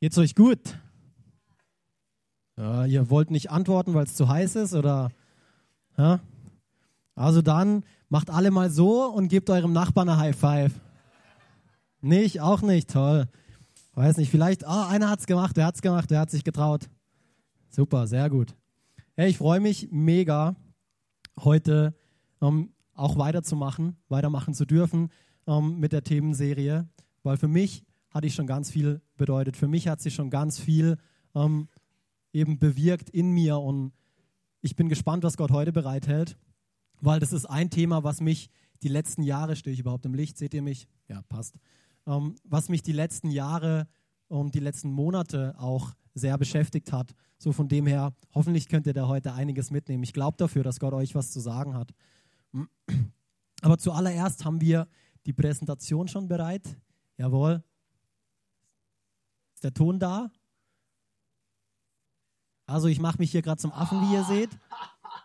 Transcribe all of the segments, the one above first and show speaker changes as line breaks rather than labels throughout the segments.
Geht's euch gut? Ja, ihr wollt nicht antworten, weil es zu heiß ist oder? Ja? Also dann macht alle mal so und gebt eurem Nachbarn eine High Five. Nicht, auch nicht, toll. Weiß nicht, vielleicht, oh, einer hat's gemacht, wer hat's gemacht, wer hat sich getraut. Super, sehr gut. Hey, ich freue mich mega, heute ähm, auch weiterzumachen, weitermachen zu dürfen ähm, mit der Themenserie, weil für mich hat die schon ganz viel bedeutet. Für mich hat sie schon ganz viel ähm, eben bewirkt in mir und ich bin gespannt, was Gott heute bereithält, weil das ist ein Thema, was mich die letzten Jahre, stehe ich überhaupt im Licht, seht ihr mich? Ja, passt. Ähm, was mich die letzten Jahre und die letzten Monate auch sehr beschäftigt hat. So von dem her, hoffentlich könnt ihr da heute einiges mitnehmen. Ich glaube dafür, dass Gott euch was zu sagen hat. Aber zuallererst haben wir die Präsentation schon bereit. Jawohl. Der Ton da? Also ich mache mich hier gerade zum Affen, wie ihr seht.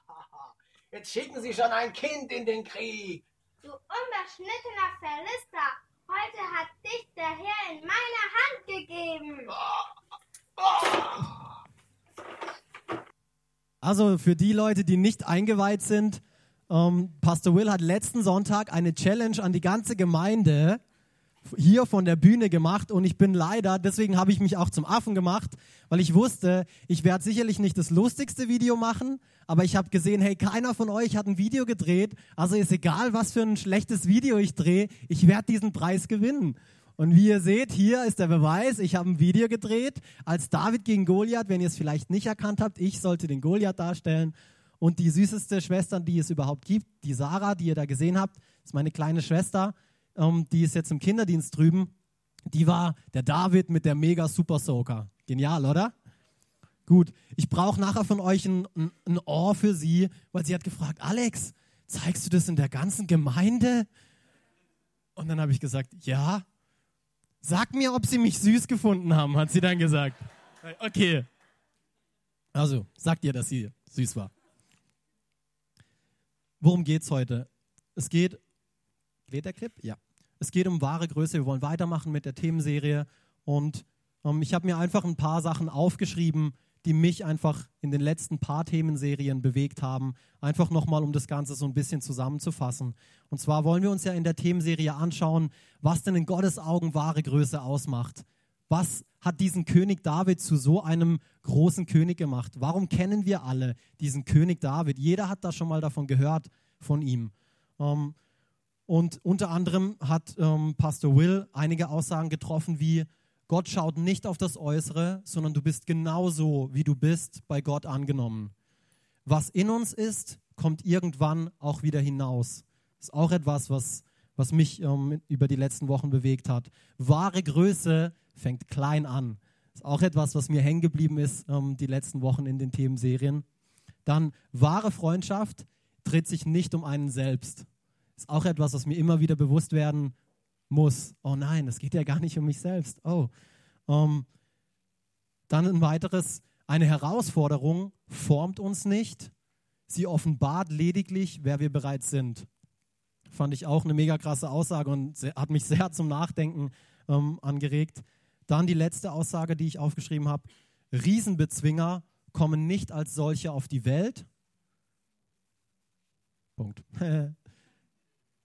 Jetzt schicken Sie schon ein Kind in den Krieg.
Du unbeschnittener Philister, heute hat dich der Herr in meine Hand gegeben.
Also für die Leute, die nicht eingeweiht sind, ähm, Pastor Will hat letzten Sonntag eine Challenge an die ganze Gemeinde hier von der Bühne gemacht und ich bin leider, deswegen habe ich mich auch zum Affen gemacht, weil ich wusste, ich werde sicherlich nicht das lustigste Video machen, aber ich habe gesehen, hey, keiner von euch hat ein Video gedreht, also ist egal, was für ein schlechtes Video ich drehe, ich werde diesen Preis gewinnen. Und wie ihr seht, hier ist der Beweis, ich habe ein Video gedreht als David gegen Goliath, wenn ihr es vielleicht nicht erkannt habt, ich sollte den Goliath darstellen und die süßeste Schwester, die es überhaupt gibt, die Sarah, die ihr da gesehen habt, ist meine kleine Schwester ähm, die ist jetzt im Kinderdienst drüben, die war der David mit der mega Super Soaker. Genial, oder? Gut, ich brauche nachher von euch ein, ein, ein Ohr für sie, weil sie hat gefragt, Alex, zeigst du das in der ganzen Gemeinde? Und dann habe ich gesagt, ja. Sag mir, ob sie mich süß gefunden haben, hat sie dann gesagt. Okay. Also, sagt ihr, dass sie süß war. Worum geht es heute? Es geht Lädt der Clip? Ja. Es geht um wahre Größe. Wir wollen weitermachen mit der Themenserie. Und ähm, ich habe mir einfach ein paar Sachen aufgeschrieben, die mich einfach in den letzten paar Themenserien bewegt haben. Einfach nochmal, um das Ganze so ein bisschen zusammenzufassen. Und zwar wollen wir uns ja in der Themenserie anschauen, was denn in Gottes Augen wahre Größe ausmacht. Was hat diesen König David zu so einem großen König gemacht? Warum kennen wir alle diesen König David? Jeder hat da schon mal davon gehört, von ihm. Ähm, und unter anderem hat ähm, Pastor Will einige Aussagen getroffen wie, Gott schaut nicht auf das Äußere, sondern du bist genauso, wie du bist, bei Gott angenommen. Was in uns ist, kommt irgendwann auch wieder hinaus. Das ist auch etwas, was, was mich ähm, über die letzten Wochen bewegt hat. Wahre Größe fängt klein an. Das ist auch etwas, was mir hängen geblieben ist ähm, die letzten Wochen in den Themenserien. Dann wahre Freundschaft dreht sich nicht um einen selbst. Ist auch etwas, was mir immer wieder bewusst werden muss. Oh nein, es geht ja gar nicht um mich selbst. Oh. Ähm, dann ein weiteres, eine Herausforderung formt uns nicht. Sie offenbart lediglich, wer wir bereits sind. Fand ich auch eine mega krasse Aussage und hat mich sehr zum Nachdenken ähm, angeregt. Dann die letzte Aussage, die ich aufgeschrieben habe. Riesenbezwinger kommen nicht als solche auf die Welt. Punkt.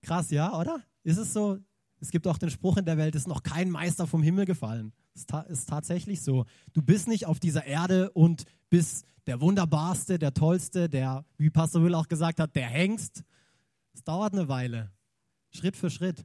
Krass, ja, oder? Ist es so? Es gibt auch den Spruch in der Welt, ist noch kein Meister vom Himmel gefallen. Ist, ta ist tatsächlich so. Du bist nicht auf dieser Erde und bist der wunderbarste, der tollste, der, wie Pastor Will auch gesagt hat, der Hengst. Es dauert eine Weile. Schritt für Schritt.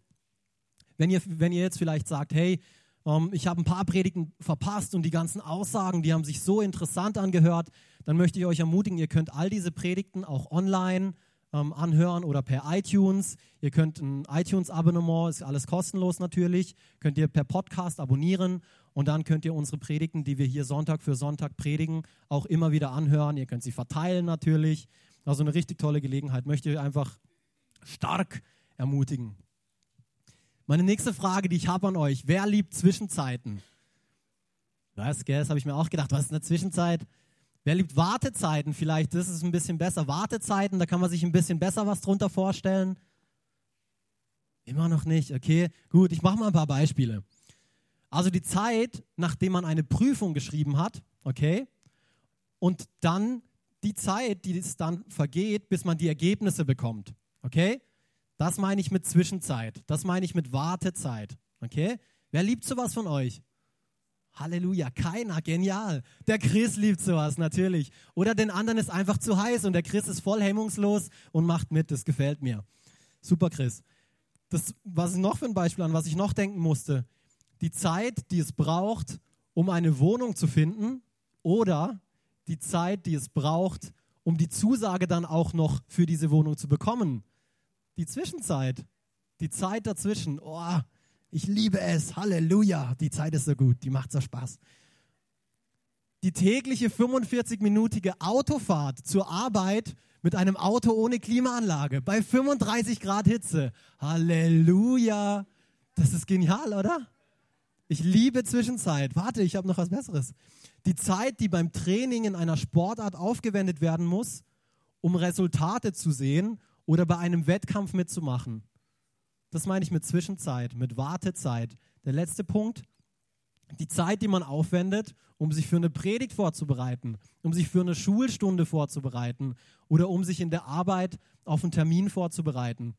Wenn ihr, wenn ihr jetzt vielleicht sagt, hey, ähm, ich habe ein paar Predigten verpasst und die ganzen Aussagen, die haben sich so interessant angehört, dann möchte ich euch ermutigen, ihr könnt all diese Predigten auch online ähm, anhören oder per iTunes. Ihr könnt ein iTunes-Abonnement, ist alles kostenlos natürlich, könnt ihr per Podcast abonnieren und dann könnt ihr unsere Predigten, die wir hier Sonntag für Sonntag predigen, auch immer wieder anhören. Ihr könnt sie verteilen natürlich. Also eine richtig tolle Gelegenheit. Möchte ich einfach stark ermutigen. Meine nächste Frage, die ich habe an euch: Wer liebt Zwischenzeiten? Was, gell? Das habe ich mir auch gedacht. Was ist eine Zwischenzeit? Wer liebt Wartezeiten vielleicht? Das ist ein bisschen besser. Wartezeiten, da kann man sich ein bisschen besser was drunter vorstellen. Immer noch nicht. Okay, gut, ich mache mal ein paar Beispiele. Also die Zeit, nachdem man eine Prüfung geschrieben hat, okay? Und dann die Zeit, die es dann vergeht, bis man die Ergebnisse bekommt, okay? Das meine ich mit Zwischenzeit. Das meine ich mit Wartezeit, okay? Wer liebt sowas von euch? Halleluja, keiner, genial. Der Chris liebt sowas, natürlich. Oder den anderen ist einfach zu heiß und der Chris ist voll hemmungslos und macht mit, das gefällt mir. Super, Chris. Das, was ist noch für ein Beispiel an, was ich noch denken musste? Die Zeit, die es braucht, um eine Wohnung zu finden oder die Zeit, die es braucht, um die Zusage dann auch noch für diese Wohnung zu bekommen. Die Zwischenzeit, die Zeit dazwischen. Oh, ich liebe es. Halleluja. Die Zeit ist so gut. Die macht so Spaß. Die tägliche 45-minütige Autofahrt zur Arbeit mit einem Auto ohne Klimaanlage bei 35 Grad Hitze. Halleluja. Das ist genial, oder? Ich liebe Zwischenzeit. Warte, ich habe noch was Besseres. Die Zeit, die beim Training in einer Sportart aufgewendet werden muss, um Resultate zu sehen oder bei einem Wettkampf mitzumachen. Das meine ich mit Zwischenzeit, mit Wartezeit. Der letzte Punkt, die Zeit, die man aufwendet, um sich für eine Predigt vorzubereiten, um sich für eine Schulstunde vorzubereiten oder um sich in der Arbeit auf einen Termin vorzubereiten.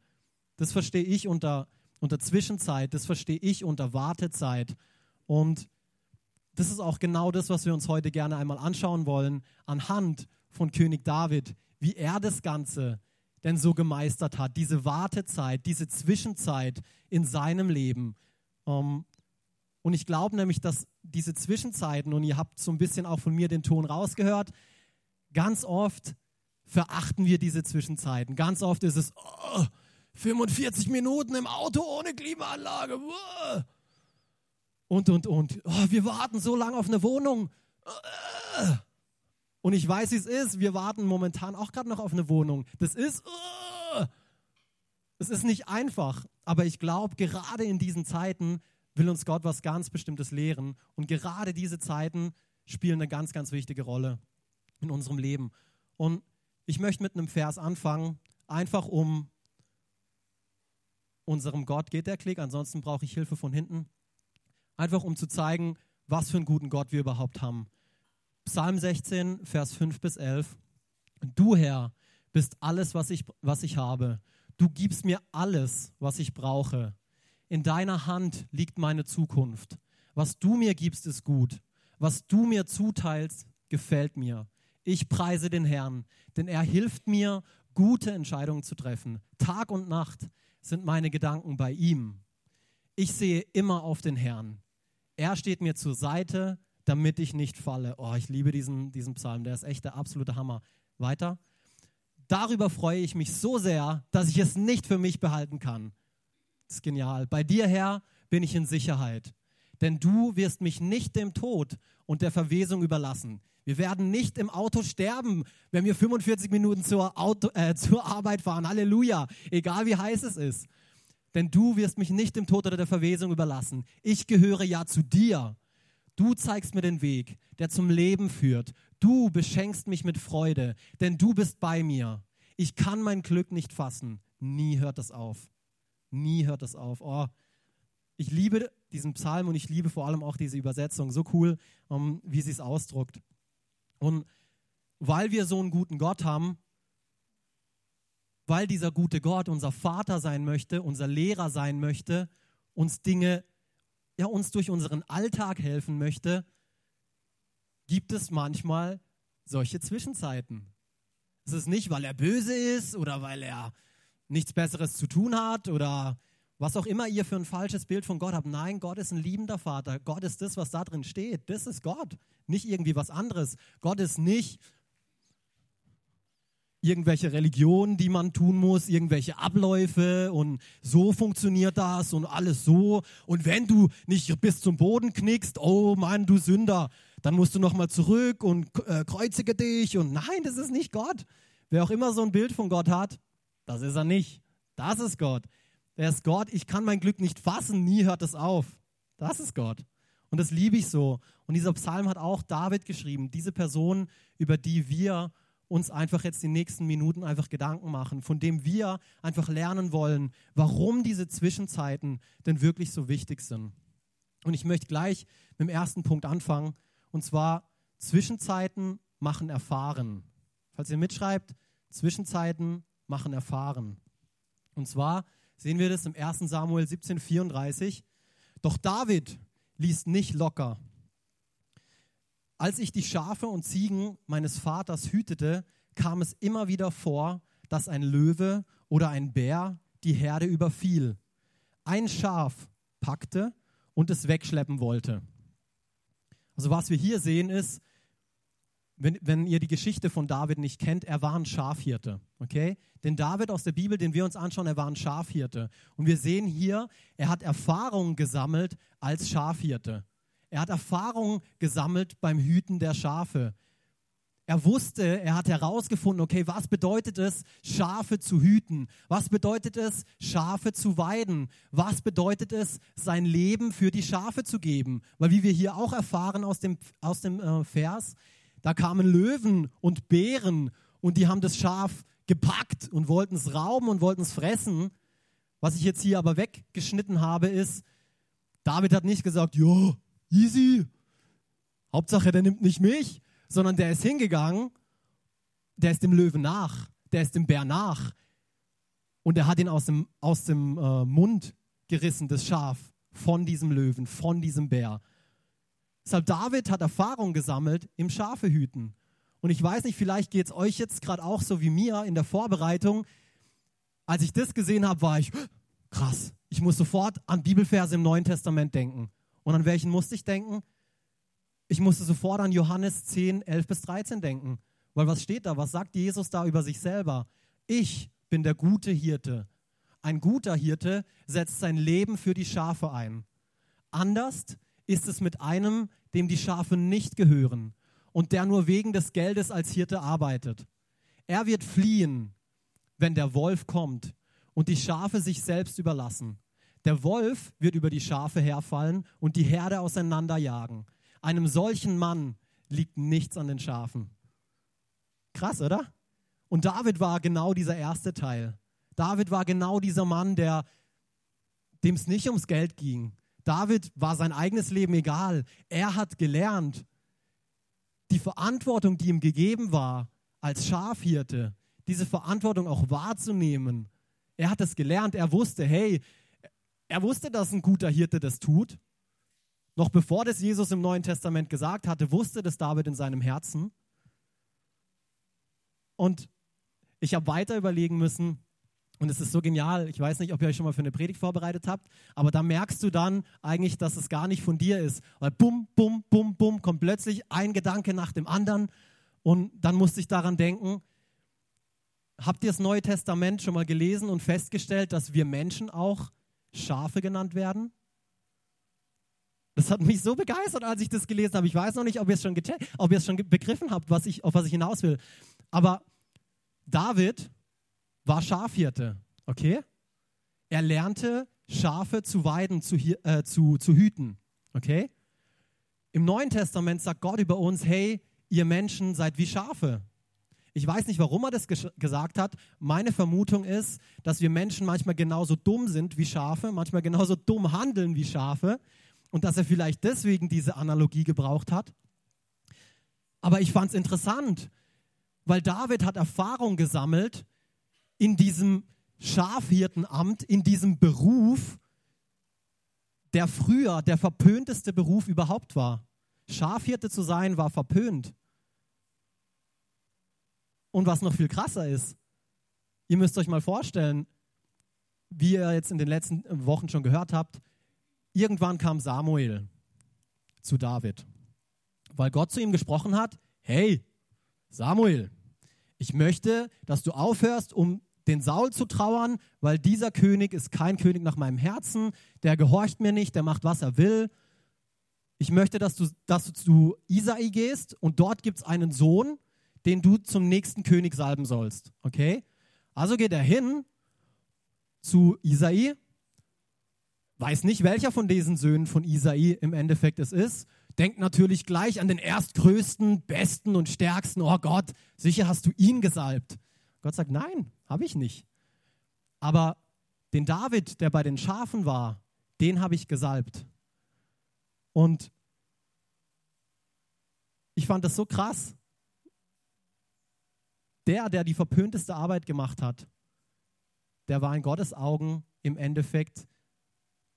Das verstehe ich unter, unter Zwischenzeit, das verstehe ich unter Wartezeit. Und das ist auch genau das, was wir uns heute gerne einmal anschauen wollen, anhand von König David, wie er das Ganze denn so gemeistert hat, diese Wartezeit, diese Zwischenzeit in seinem Leben. Ähm, und ich glaube nämlich, dass diese Zwischenzeiten, und ihr habt so ein bisschen auch von mir den Ton rausgehört, ganz oft verachten wir diese Zwischenzeiten. Ganz oft ist es oh, 45 Minuten im Auto ohne Klimaanlage. Und, und, und. Oh, wir warten so lange auf eine Wohnung. Und ich weiß, wie es ist. Wir warten momentan auch gerade noch auf eine Wohnung. Das ist, uh, es ist nicht einfach. Aber ich glaube, gerade in diesen Zeiten will uns Gott was ganz Bestimmtes lehren. Und gerade diese Zeiten spielen eine ganz, ganz wichtige Rolle in unserem Leben. Und ich möchte mit einem Vers anfangen, einfach um unserem Gott geht der Klick, ansonsten brauche ich Hilfe von hinten. Einfach um zu zeigen, was für einen guten Gott wir überhaupt haben. Psalm 16, Vers 5 bis 11. Du, Herr, bist alles, was ich, was ich habe. Du gibst mir alles, was ich brauche. In deiner Hand liegt meine Zukunft. Was du mir gibst, ist gut. Was du mir zuteilst, gefällt mir. Ich preise den Herrn, denn er hilft mir, gute Entscheidungen zu treffen. Tag und Nacht sind meine Gedanken bei ihm. Ich sehe immer auf den Herrn. Er steht mir zur Seite, damit ich nicht falle. Oh, ich liebe diesen, diesen Psalm, der ist echt der absolute Hammer. Weiter. Darüber freue ich mich so sehr, dass ich es nicht für mich behalten kann. Das ist genial. Bei dir, Herr, bin ich in Sicherheit. Denn du wirst mich nicht dem Tod und der Verwesung überlassen. Wir werden nicht im Auto sterben, wenn wir 45 Minuten zur, Auto, äh, zur Arbeit fahren. Halleluja. Egal wie heiß es ist. Denn du wirst mich nicht dem Tod oder der Verwesung überlassen. Ich gehöre ja zu dir. Du zeigst mir den Weg, der zum Leben führt. Du beschenkst mich mit Freude, denn du bist bei mir. Ich kann mein Glück nicht fassen. Nie hört das auf. Nie hört das auf. Oh, ich liebe diesen Psalm und ich liebe vor allem auch diese Übersetzung. So cool, um, wie sie es ausdruckt. Und weil wir so einen guten Gott haben, weil dieser gute Gott unser Vater sein möchte, unser Lehrer sein möchte, uns Dinge ja, uns durch unseren Alltag helfen möchte, gibt es manchmal solche Zwischenzeiten. Es ist nicht, weil er böse ist oder weil er nichts Besseres zu tun hat oder was auch immer ihr für ein falsches Bild von Gott habt. Nein, Gott ist ein liebender Vater. Gott ist das, was da drin steht. Das ist Gott. Nicht irgendwie was anderes. Gott ist nicht irgendwelche Religionen, die man tun muss, irgendwelche Abläufe und so funktioniert das und alles so. Und wenn du nicht bis zum Boden knickst, oh Mann, du Sünder, dann musst du nochmal zurück und äh, kreuzige dich. Und nein, das ist nicht Gott. Wer auch immer so ein Bild von Gott hat, das ist er nicht. Das ist Gott. Der ist Gott. Ich kann mein Glück nicht fassen, nie hört es auf. Das ist Gott. Und das liebe ich so. Und dieser Psalm hat auch David geschrieben, diese Person, über die wir uns einfach jetzt die nächsten Minuten einfach Gedanken machen, von dem wir einfach lernen wollen, warum diese Zwischenzeiten denn wirklich so wichtig sind. Und ich möchte gleich mit dem ersten Punkt anfangen. Und zwar Zwischenzeiten machen erfahren. Falls ihr mitschreibt, Zwischenzeiten machen erfahren. Und zwar sehen wir das im 1 Samuel 17,34. Doch David ließ nicht locker. Als ich die Schafe und Ziegen meines Vaters hütete, kam es immer wieder vor, dass ein Löwe oder ein Bär die Herde überfiel, ein Schaf packte und es wegschleppen wollte. Also was wir hier sehen ist, wenn, wenn ihr die Geschichte von David nicht kennt, er war ein Schafhirte. Okay? Den David aus der Bibel, den wir uns anschauen, er war ein Schafhirte. Und wir sehen hier, er hat Erfahrungen gesammelt als Schafhirte. Er hat Erfahrungen gesammelt beim Hüten der Schafe. Er wusste, er hat herausgefunden, okay, was bedeutet es, Schafe zu hüten? Was bedeutet es, Schafe zu weiden? Was bedeutet es, sein Leben für die Schafe zu geben? Weil wie wir hier auch erfahren aus dem, aus dem äh, Vers, da kamen Löwen und Bären und die haben das Schaf gepackt und wollten es rauben und wollten es fressen. Was ich jetzt hier aber weggeschnitten habe, ist, David hat nicht gesagt, ja, easy, Hauptsache der nimmt nicht mich, sondern der ist hingegangen, der ist dem Löwen nach, der ist dem Bär nach und er hat ihn aus dem, aus dem äh, Mund gerissen, das Schaf, von diesem Löwen, von diesem Bär. Deshalb David hat Erfahrung gesammelt im Schafehüten. Und ich weiß nicht, vielleicht geht es euch jetzt gerade auch so wie mir in der Vorbereitung. Als ich das gesehen habe, war ich krass. Ich muss sofort an Bibelverse im Neuen Testament denken. Und an welchen musste ich denken? Ich musste sofort an Johannes 10, 11 bis 13 denken. Weil was steht da? Was sagt Jesus da über sich selber? Ich bin der gute Hirte. Ein guter Hirte setzt sein Leben für die Schafe ein. Anders ist es mit einem, dem die Schafe nicht gehören und der nur wegen des Geldes als Hirte arbeitet. Er wird fliehen, wenn der Wolf kommt und die Schafe sich selbst überlassen. Der Wolf wird über die Schafe herfallen und die Herde auseinanderjagen. Einem solchen Mann liegt nichts an den Schafen. Krass, oder? Und David war genau dieser erste Teil. David war genau dieser Mann, der dem es nicht ums Geld ging, David war sein eigenes Leben egal. Er hat gelernt, die Verantwortung, die ihm gegeben war als Schafhirte, diese Verantwortung auch wahrzunehmen. Er hat es gelernt, er wusste, hey, er wusste, dass ein guter Hirte das tut. Noch bevor das Jesus im Neuen Testament gesagt hatte, wusste das David in seinem Herzen. Und ich habe weiter überlegen müssen, und es ist so genial. Ich weiß nicht, ob ihr euch schon mal für eine Predigt vorbereitet habt, aber da merkst du dann eigentlich, dass es gar nicht von dir ist. Weil bum, bum, bum, bum, kommt plötzlich ein Gedanke nach dem anderen. Und dann musste ich daran denken, habt ihr das Neue Testament schon mal gelesen und festgestellt, dass wir Menschen auch Schafe genannt werden? Das hat mich so begeistert, als ich das gelesen habe. Ich weiß noch nicht, ob ihr es schon, ob ihr es schon begriffen habt, was ich, auf was ich hinaus will. Aber David war Schafhirte, okay? Er lernte, Schafe zu weiden, zu, äh, zu, zu hüten, okay? Im Neuen Testament sagt Gott über uns, hey, ihr Menschen seid wie Schafe. Ich weiß nicht, warum er das gesagt hat. Meine Vermutung ist, dass wir Menschen manchmal genauso dumm sind wie Schafe, manchmal genauso dumm handeln wie Schafe und dass er vielleicht deswegen diese Analogie gebraucht hat. Aber ich fand es interessant, weil David hat Erfahrung gesammelt in diesem Schafhirtenamt, in diesem Beruf, der früher der verpönteste Beruf überhaupt war. Schafhirte zu sein war verpönt. Und was noch viel krasser ist, ihr müsst euch mal vorstellen, wie ihr jetzt in den letzten Wochen schon gehört habt, irgendwann kam Samuel zu David, weil Gott zu ihm gesprochen hat, hey Samuel, ich möchte, dass du aufhörst, um den Saul zu trauern, weil dieser König ist kein König nach meinem Herzen, der gehorcht mir nicht, der macht, was er will. Ich möchte, dass du, dass du zu Isai gehst und dort gibt es einen Sohn, den du zum nächsten König salben sollst. Okay? Also geht er hin zu Isai, weiß nicht, welcher von diesen Söhnen von Isai im Endeffekt es ist, denkt natürlich gleich an den erstgrößten, besten und stärksten. Oh Gott, sicher hast du ihn gesalbt. Gott sagt, nein, habe ich nicht. Aber den David, der bei den Schafen war, den habe ich gesalbt. Und ich fand das so krass. Der, der die verpönteste Arbeit gemacht hat, der war in Gottes Augen im Endeffekt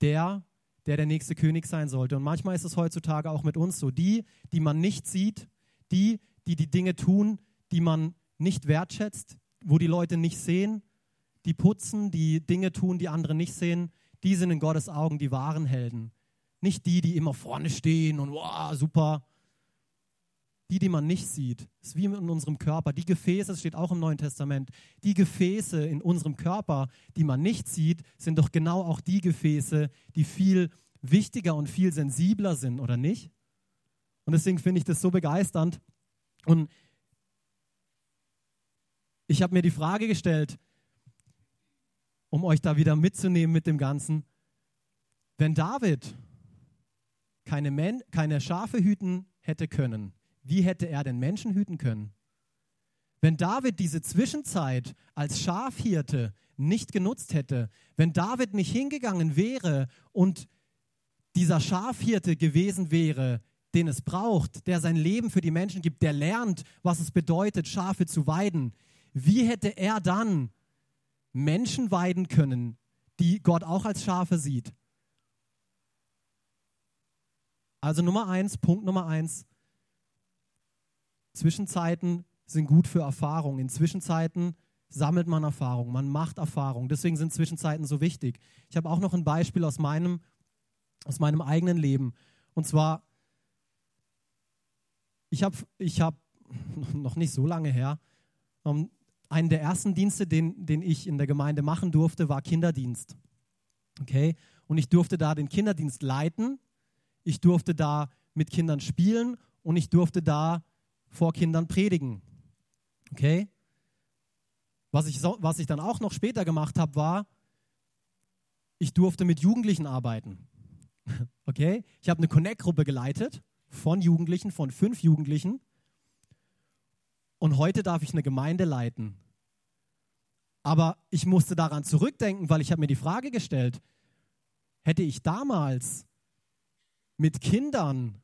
der, der der nächste König sein sollte. Und manchmal ist es heutzutage auch mit uns so. Die, die man nicht sieht, die, die die Dinge tun, die man nicht wertschätzt, wo die Leute nicht sehen, die putzen, die Dinge tun, die andere nicht sehen, die sind in Gottes Augen die wahren Helden. Nicht die, die immer vorne stehen und wow, super. Die, die man nicht sieht, ist wie in unserem Körper. Die Gefäße, das steht auch im Neuen Testament, die Gefäße in unserem Körper, die man nicht sieht, sind doch genau auch die Gefäße, die viel wichtiger und viel sensibler sind, oder nicht? Und deswegen finde ich das so begeisternd. Und ich habe mir die Frage gestellt, um euch da wieder mitzunehmen mit dem Ganzen, wenn David keine, Men keine Schafe hüten hätte können, wie hätte er den Menschen hüten können? Wenn David diese Zwischenzeit als Schafhirte nicht genutzt hätte, wenn David nicht hingegangen wäre und dieser Schafhirte gewesen wäre, den es braucht, der sein Leben für die Menschen gibt, der lernt, was es bedeutet, Schafe zu weiden, wie hätte er dann Menschen weiden können, die Gott auch als Schafe sieht? Also Nummer eins, Punkt Nummer eins. Zwischenzeiten sind gut für Erfahrung. In Zwischenzeiten sammelt man Erfahrung, man macht Erfahrung. Deswegen sind Zwischenzeiten so wichtig. Ich habe auch noch ein Beispiel aus meinem, aus meinem eigenen Leben. Und zwar, ich habe ich hab noch nicht so lange her, um, einen der ersten Dienste, den, den ich in der Gemeinde machen durfte, war Kinderdienst. Okay? Und ich durfte da den Kinderdienst leiten ich durfte da mit Kindern spielen und ich durfte da vor Kindern predigen. Okay? Was ich, so, was ich dann auch noch später gemacht habe, war, ich durfte mit Jugendlichen arbeiten. Okay? Ich habe eine Connect-Gruppe geleitet von Jugendlichen, von fünf Jugendlichen. Und heute darf ich eine Gemeinde leiten. Aber ich musste daran zurückdenken, weil ich habe mir die Frage gestellt, hätte ich damals mit Kindern,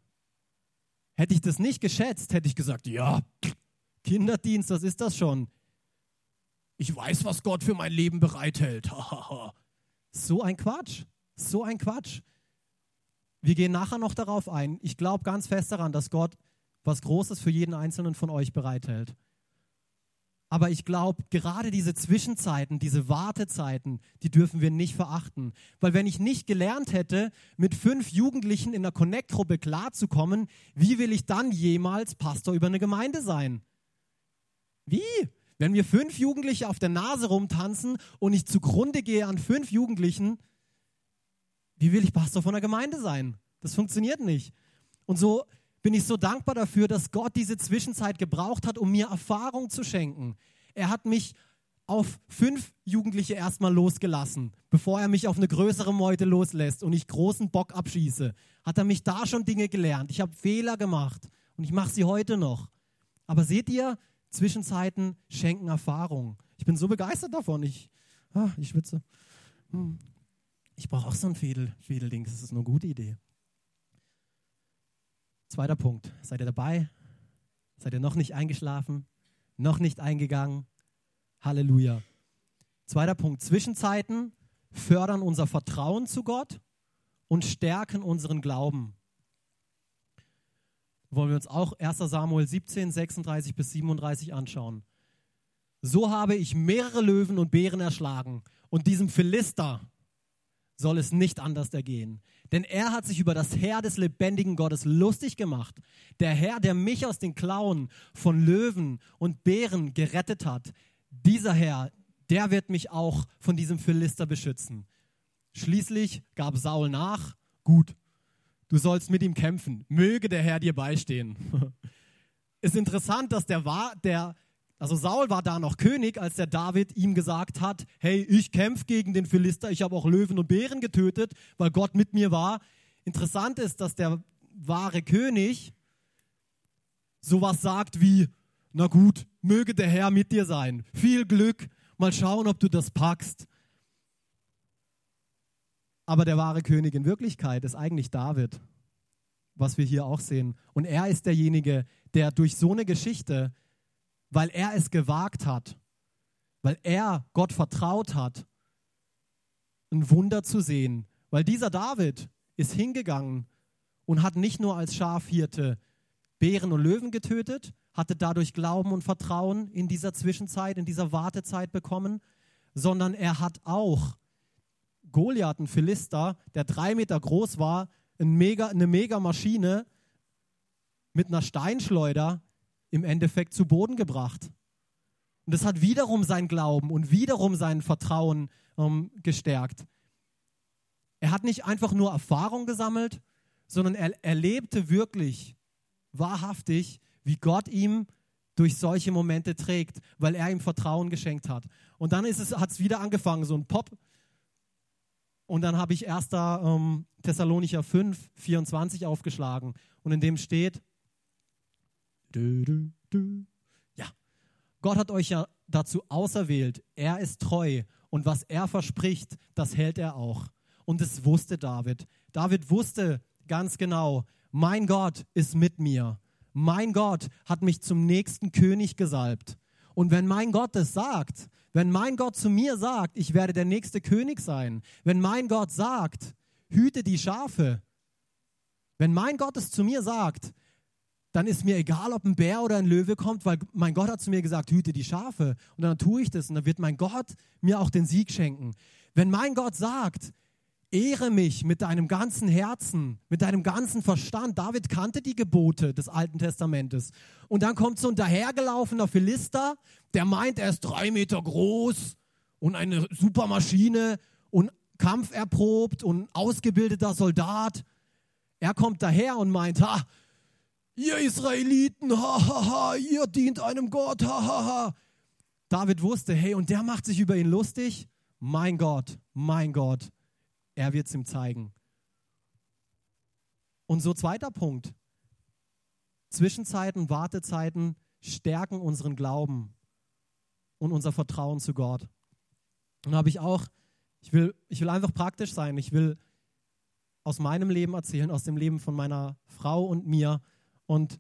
hätte ich das nicht geschätzt, hätte ich gesagt, ja, Kinderdienst, was ist das schon? Ich weiß, was Gott für mein Leben bereithält. so ein Quatsch, so ein Quatsch. Wir gehen nachher noch darauf ein. Ich glaube ganz fest daran, dass Gott was Großes für jeden Einzelnen von euch bereithält. Aber ich glaube, gerade diese Zwischenzeiten, diese Wartezeiten, die dürfen wir nicht verachten. Weil wenn ich nicht gelernt hätte, mit fünf Jugendlichen in einer Connect-Gruppe klarzukommen, wie will ich dann jemals Pastor über eine Gemeinde sein? Wie? Wenn wir fünf Jugendliche auf der Nase rumtanzen und ich zugrunde gehe an fünf Jugendlichen, wie will ich Pastor von einer Gemeinde sein? Das funktioniert nicht. Und so bin ich so dankbar dafür, dass Gott diese Zwischenzeit gebraucht hat, um mir Erfahrung zu schenken. Er hat mich auf fünf Jugendliche erstmal losgelassen, bevor er mich auf eine größere Meute loslässt und ich großen Bock abschieße. Hat er mich da schon Dinge gelernt. Ich habe Fehler gemacht und ich mache sie heute noch. Aber seht ihr, Zwischenzeiten schenken Erfahrung. Ich bin so begeistert davon. Ich, ah, ich schwitze. Hm. Ich brauche auch so ein Fädel, Fädelding. Das ist eine gute Idee. Zweiter Punkt. Seid ihr dabei? Seid ihr noch nicht eingeschlafen? Noch nicht eingegangen? Halleluja. Zweiter Punkt. Zwischenzeiten fördern unser Vertrauen zu Gott und stärken unseren Glauben. Wollen wir uns auch 1 Samuel 17, 36 bis 37 anschauen. So habe ich mehrere Löwen und Bären erschlagen und diesem Philister soll es nicht anders ergehen. Denn er hat sich über das Herr des lebendigen Gottes lustig gemacht. Der Herr, der mich aus den Klauen von Löwen und Bären gerettet hat. Dieser Herr, der wird mich auch von diesem Philister beschützen. Schließlich gab Saul nach. Gut, du sollst mit ihm kämpfen. Möge der Herr dir beistehen. Ist interessant, dass der, der also Saul war da noch König, als der David ihm gesagt hat, hey, ich kämpfe gegen den Philister, ich habe auch Löwen und Bären getötet, weil Gott mit mir war. Interessant ist, dass der wahre König sowas sagt wie, na gut, möge der Herr mit dir sein. Viel Glück, mal schauen, ob du das packst. Aber der wahre König in Wirklichkeit ist eigentlich David. was wir hier auch sehen. Und er ist derjenige, der durch so eine Geschichte, weil er es gewagt hat, weil er Gott vertraut hat, ein Wunder zu sehen. Weil dieser David ist hingegangen und hat nicht nur als Schafhirte Bären und Löwen getötet, hatte dadurch Glauben und Vertrauen in dieser Zwischenzeit, in dieser Wartezeit bekommen, sondern er hat auch Goliath, ein Philister, der drei Meter groß war, ein mega, eine Mega-Maschine mit einer Steinschleuder im Endeffekt zu Boden gebracht. Und das hat wiederum sein Glauben und wiederum sein Vertrauen ähm, gestärkt. Er hat nicht einfach nur Erfahrung gesammelt, sondern er erlebte wirklich wahrhaftig, wie Gott ihm durch solche Momente trägt, weil er ihm Vertrauen geschenkt hat. Und dann hat es wieder angefangen, so ein Pop. Und dann habe ich 1. Ähm, Thessalonicher 5, 24 aufgeschlagen. Und in dem steht, dü, dü, dü. ja, Gott hat euch ja dazu auserwählt. Er ist treu. Und was er verspricht, das hält er auch. Und das wusste David. David wusste ganz genau, mein Gott ist mit mir mein Gott hat mich zum nächsten König gesalbt. Und wenn mein Gott es sagt, wenn mein Gott zu mir sagt, ich werde der nächste König sein, wenn mein Gott sagt, hüte die Schafe, wenn mein Gott es zu mir sagt, dann ist mir egal, ob ein Bär oder ein Löwe kommt, weil mein Gott hat zu mir gesagt, hüte die Schafe. Und dann tue ich das und dann wird mein Gott mir auch den Sieg schenken. Wenn mein Gott sagt, Ehre mich mit deinem ganzen Herzen, mit deinem ganzen Verstand. David kannte die Gebote des Alten Testamentes. Und dann kommt so ein dahergelaufener Philister, der meint, er ist drei Meter groß und eine super Maschine und kampferprobt und ausgebildeter Soldat. Er kommt daher und meint, ha, ihr Israeliten, ha, ha, ha, ihr dient einem Gott, ha, ha, ha. David wusste, hey, und der macht sich über ihn lustig. Mein Gott, mein Gott er wird es ihm zeigen. Und so zweiter Punkt. Zwischenzeiten, Wartezeiten stärken unseren Glauben und unser Vertrauen zu Gott. Und habe ich auch, ich will, ich will einfach praktisch sein. Ich will aus meinem Leben erzählen, aus dem Leben von meiner Frau und mir. Und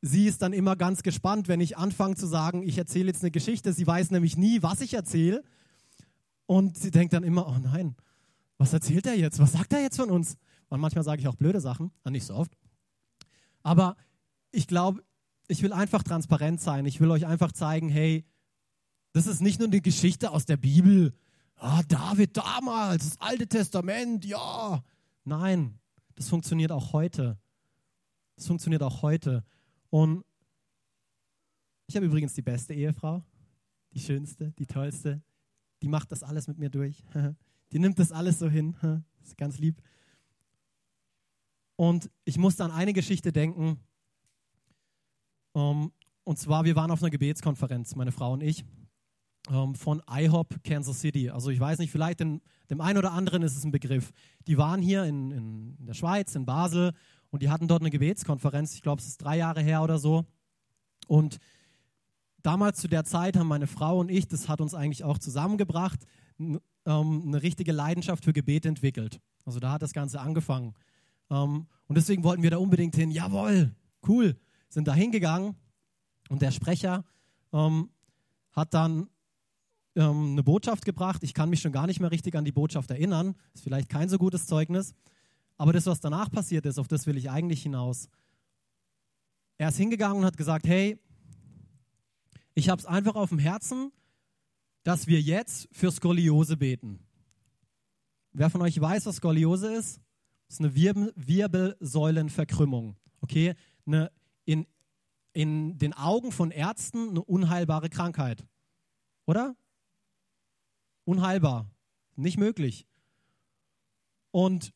sie ist dann immer ganz gespannt, wenn ich anfange zu sagen, ich erzähle jetzt eine Geschichte. Sie weiß nämlich nie, was ich erzähle. Und sie denkt dann immer, oh nein, was erzählt er jetzt? Was sagt er jetzt von uns? Und manchmal sage ich auch blöde Sachen, nicht so oft. Aber ich glaube, ich will einfach transparent sein. Ich will euch einfach zeigen, hey, das ist nicht nur eine Geschichte aus der Bibel. Ah, David damals, das Alte Testament, ja. Nein, das funktioniert auch heute. Das funktioniert auch heute. Und ich habe übrigens die beste Ehefrau, die schönste, die tollste. Die macht das alles mit mir durch. Die nimmt das alles so hin. Das ist ganz lieb. Und ich musste an eine Geschichte denken. Ähm, und zwar, wir waren auf einer Gebetskonferenz, meine Frau und ich, ähm, von IHOP Kansas City. Also ich weiß nicht, vielleicht in, dem einen oder anderen ist es ein Begriff. Die waren hier in, in der Schweiz, in Basel, und die hatten dort eine Gebetskonferenz. Ich glaube, es ist drei Jahre her oder so. Und damals zu der Zeit haben meine Frau und ich, das hat uns eigentlich auch zusammengebracht, ähm, eine richtige Leidenschaft für Gebet entwickelt. Also da hat das Ganze angefangen. Ähm, und deswegen wollten wir da unbedingt hin. Jawohl, cool. Sind da hingegangen und der Sprecher ähm, hat dann ähm, eine Botschaft gebracht. Ich kann mich schon gar nicht mehr richtig an die Botschaft erinnern. Ist vielleicht kein so gutes Zeugnis. Aber das, was danach passiert ist, auf das will ich eigentlich hinaus. Er ist hingegangen und hat gesagt, hey, ich habe es einfach auf dem Herzen, dass wir jetzt für Skoliose beten. Wer von euch weiß, was Skoliose ist? Das ist eine Wirbel Wirbelsäulenverkrümmung. Okay? Eine in, in den Augen von Ärzten eine unheilbare Krankheit. Oder? Unheilbar. Nicht möglich. Und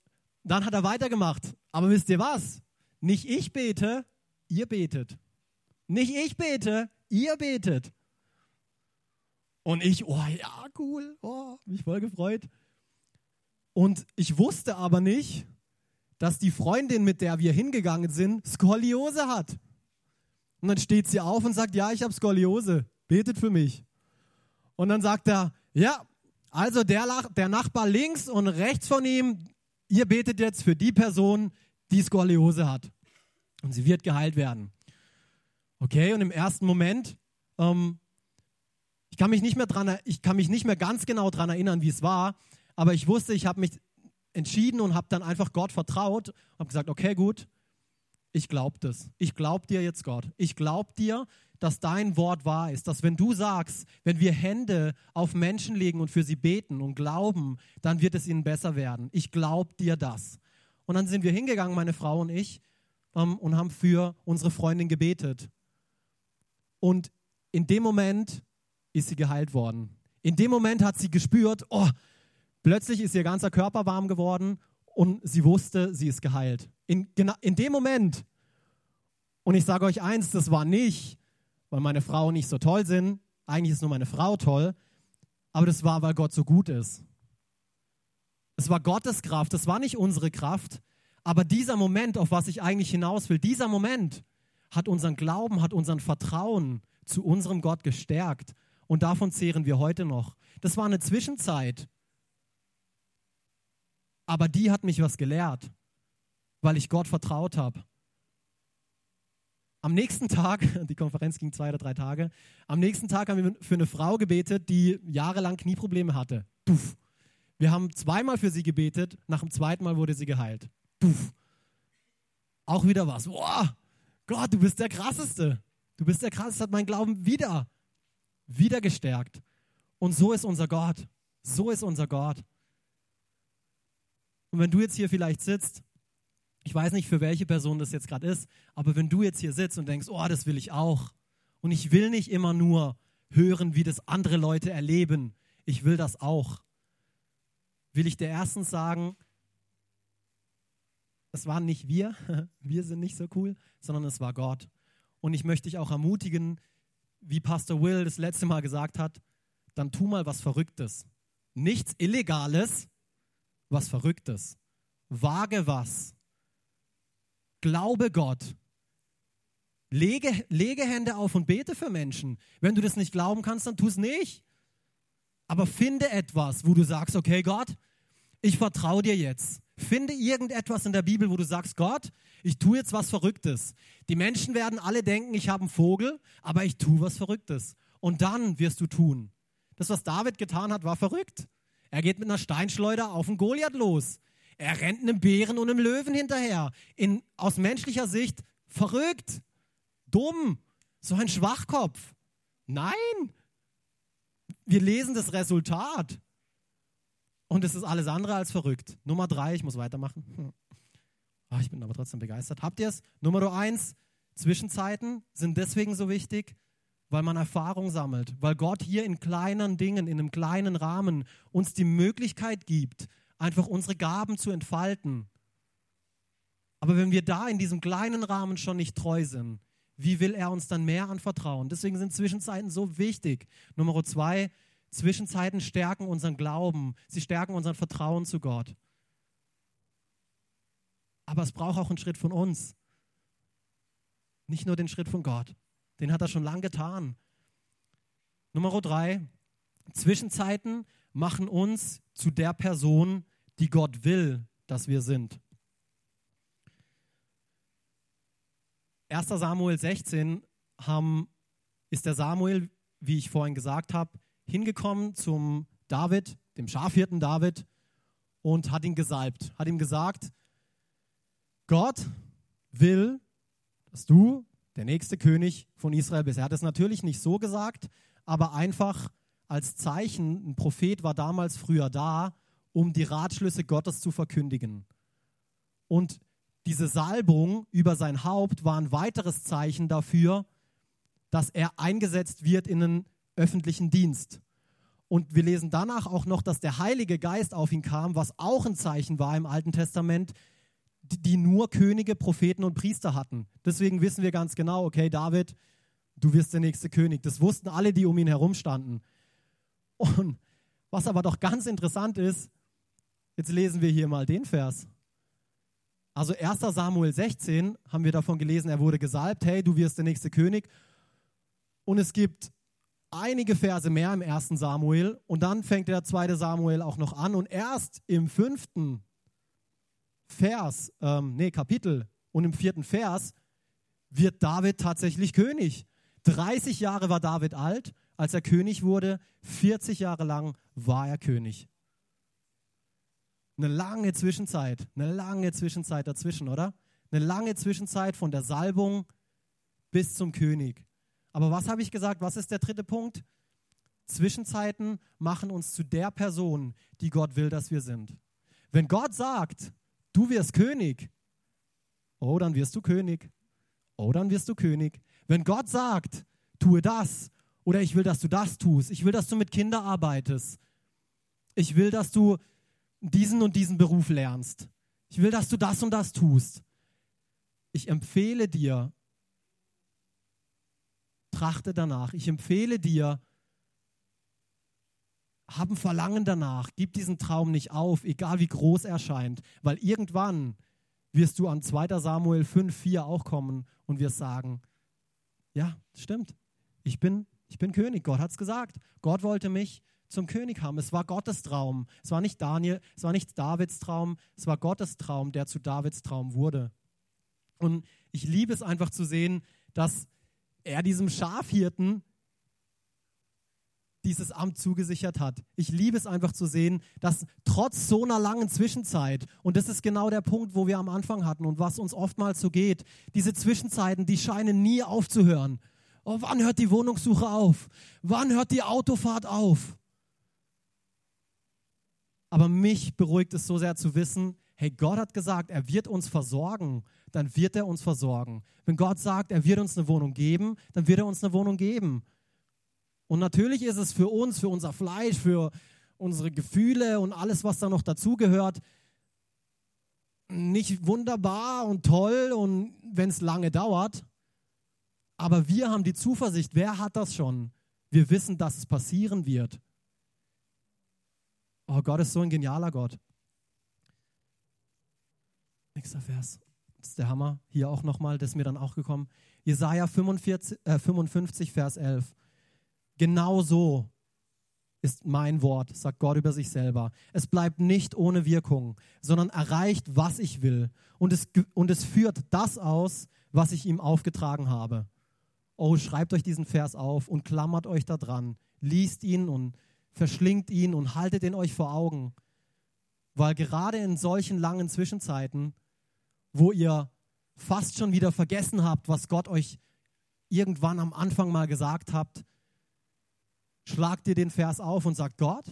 dann hat er weitergemacht. Aber wisst ihr was? Nicht ich bete, ihr betet. Nicht ich bete, ihr betet. Und ich, oh ja, cool, oh, mich voll gefreut. Und ich wusste aber nicht, dass die Freundin, mit der wir hingegangen sind, Skoliose hat. Und dann steht sie auf und sagt, ja, ich habe Skoliose, betet für mich. Und dann sagt er, ja, also der, der Nachbar links und rechts von ihm, ihr betet jetzt für die Person, die Skoliose hat. Und sie wird geheilt werden. Okay, und im ersten Moment, ähm, ich kann mich nicht mehr dran, ich kann mich nicht mehr ganz genau daran erinnern, wie es war, aber ich wusste, ich habe mich entschieden und habe dann einfach Gott vertraut und habe gesagt, okay, gut, ich glaube das. Ich glaube dir jetzt, Gott. Ich glaube dir, dass dein Wort wahr ist, dass wenn du sagst, wenn wir Hände auf Menschen legen und für sie beten und glauben, dann wird es ihnen besser werden. Ich glaube dir das. Und dann sind wir hingegangen, meine Frau und ich, ähm, und haben für unsere Freundin gebetet. Und in dem Moment ist sie geheilt worden. In dem Moment hat sie gespürt, oh, plötzlich ist ihr ganzer Körper warm geworden und sie wusste, sie ist geheilt. In, in dem Moment. Und ich sage euch eins, das war nicht, weil meine Frau nicht so toll sind. Eigentlich ist nur meine Frau toll. Aber das war, weil Gott so gut ist. Es war Gottes Kraft, das war nicht unsere Kraft. Aber dieser Moment, auf was ich eigentlich hinaus will, dieser Moment hat unseren Glauben, hat unseren Vertrauen zu unserem Gott gestärkt. Und davon zehren wir heute noch. Das war eine Zwischenzeit. Aber die hat mich was gelehrt, weil ich Gott vertraut habe. Am nächsten Tag, die Konferenz ging zwei oder drei Tage, am nächsten Tag haben wir für eine Frau gebetet, die jahrelang Knieprobleme hatte. Puff. Wir haben zweimal für sie gebetet, nach dem zweiten Mal wurde sie geheilt. Puff. Auch wieder was. Boah, Gott, du bist der Krasseste. Du bist der Krasseste, hat mein Glauben wieder, wieder gestärkt. Und so ist unser Gott. So ist unser Gott. Und wenn du jetzt hier vielleicht sitzt ich weiß nicht, für welche Person das jetzt gerade ist, aber wenn du jetzt hier sitzt und denkst, oh, das will ich auch. Und ich will nicht immer nur hören, wie das andere Leute erleben. Ich will das auch. Will ich dir erstens sagen, es waren nicht wir, wir sind nicht so cool, sondern es war Gott. Und ich möchte dich auch ermutigen, wie Pastor Will das letzte Mal gesagt hat, dann tu mal was Verrücktes. Nichts Illegales, was Verrücktes. Wage was. Glaube Gott. Lege, lege Hände auf und bete für Menschen. Wenn du das nicht glauben kannst, dann tu es nicht. Aber finde etwas, wo du sagst, okay Gott, ich vertraue dir jetzt. Finde irgendetwas in der Bibel, wo du sagst, Gott, ich tue jetzt was Verrücktes. Die Menschen werden alle denken, ich habe einen Vogel, aber ich tue was Verrücktes. Und dann wirst du tun. Das, was David getan hat, war verrückt. Er geht mit einer Steinschleuder auf den Goliath los. Er rennt einem Bären und einem Löwen hinterher. In, aus menschlicher Sicht verrückt, dumm, so ein Schwachkopf. Nein, wir lesen das Resultat. Und es ist alles andere als verrückt. Nummer drei, ich muss weitermachen. Hm. Oh, ich bin aber trotzdem begeistert. Habt ihr es? Nummer eins, Zwischenzeiten sind deswegen so wichtig, weil man Erfahrung sammelt, weil Gott hier in kleinen Dingen, in einem kleinen Rahmen uns die Möglichkeit gibt, einfach unsere Gaben zu entfalten. Aber wenn wir da in diesem kleinen Rahmen schon nicht treu sind, wie will er uns dann mehr anvertrauen? Deswegen sind Zwischenzeiten so wichtig. Nummer zwei, Zwischenzeiten stärken unseren Glauben, sie stärken unser Vertrauen zu Gott. Aber es braucht auch einen Schritt von uns. Nicht nur den Schritt von Gott. Den hat er schon lange getan. Nummer drei, Zwischenzeiten machen uns zu der Person, die Gott will, dass wir sind. 1. Samuel 16 haben, ist der Samuel, wie ich vorhin gesagt habe, hingekommen zum David, dem Schafhirten David, und hat ihn gesalbt, hat ihm gesagt, Gott will, dass du der nächste König von Israel bist. Er hat es natürlich nicht so gesagt, aber einfach als Zeichen, ein Prophet war damals früher da, um die Ratschlüsse Gottes zu verkündigen. Und diese Salbung über sein Haupt war ein weiteres Zeichen dafür, dass er eingesetzt wird in einen öffentlichen Dienst. Und wir lesen danach auch noch, dass der Heilige Geist auf ihn kam, was auch ein Zeichen war im Alten Testament, die nur Könige, Propheten und Priester hatten. Deswegen wissen wir ganz genau, okay, David, du wirst der nächste König. Das wussten alle, die um ihn herum standen. Und was aber doch ganz interessant ist, jetzt lesen wir hier mal den Vers. Also 1 Samuel 16 haben wir davon gelesen, er wurde gesalbt, hey, du wirst der nächste König. Und es gibt einige Verse mehr im 1. Samuel und dann fängt der zweite Samuel auch noch an und erst im fünften Vers, ähm, nee, Kapitel und im vierten Vers wird David tatsächlich König. 30 Jahre war David alt, als er König wurde. 40 Jahre lang war er König. Eine lange Zwischenzeit, eine lange Zwischenzeit dazwischen, oder? Eine lange Zwischenzeit von der Salbung bis zum König. Aber was habe ich gesagt? Was ist der dritte Punkt? Zwischenzeiten machen uns zu der Person, die Gott will, dass wir sind. Wenn Gott sagt, du wirst König, oh, dann wirst du König. Oh, dann wirst du König. Wenn Gott sagt, tue das oder ich will, dass du das tust, ich will, dass du mit Kindern arbeitest, ich will, dass du diesen und diesen Beruf lernst, ich will, dass du das und das tust. Ich empfehle dir, trachte danach. Ich empfehle dir, hab ein Verlangen danach. Gib diesen Traum nicht auf, egal wie groß er scheint, weil irgendwann wirst du an 2. Samuel 5, 4 auch kommen und wirst sagen, ja, stimmt, ich bin, ich bin König, Gott hat es gesagt. Gott wollte mich zum König haben. Es war Gottes Traum. Es war nicht Daniel, es war nicht Davids Traum, es war Gottes Traum, der zu Davids Traum wurde. Und ich liebe es einfach zu sehen, dass er diesem Schafhirten dieses Amt zugesichert hat. Ich liebe es einfach zu sehen, dass trotz so einer langen Zwischenzeit, und das ist genau der Punkt, wo wir am Anfang hatten und was uns oftmals so geht, diese Zwischenzeiten, die scheinen nie aufzuhören. Oh, wann hört die Wohnungssuche auf? Wann hört die Autofahrt auf? Aber mich beruhigt es so sehr zu wissen, hey, Gott hat gesagt, er wird uns versorgen, dann wird er uns versorgen. Wenn Gott sagt, er wird uns eine Wohnung geben, dann wird er uns eine Wohnung geben. Und natürlich ist es für uns, für unser Fleisch, für unsere Gefühle und alles, was da noch dazugehört, nicht wunderbar und toll und wenn es lange dauert. Aber wir haben die Zuversicht, wer hat das schon? Wir wissen, dass es passieren wird. Oh, Gott ist so ein genialer Gott. Nächster Vers. Das ist der Hammer. Hier auch nochmal, das ist mir dann auch gekommen. Jesaja 45, äh, 55, Vers 11. Genau so ist mein Wort, sagt Gott über sich selber. Es bleibt nicht ohne Wirkung, sondern erreicht, was ich will. Und es, und es führt das aus, was ich ihm aufgetragen habe. Oh, schreibt euch diesen Vers auf und klammert euch da dran. Liest ihn und verschlingt ihn und haltet ihn euch vor Augen. Weil gerade in solchen langen Zwischenzeiten, wo ihr fast schon wieder vergessen habt, was Gott euch irgendwann am Anfang mal gesagt habt, schlagt ihr den Vers auf und sagt, Gott,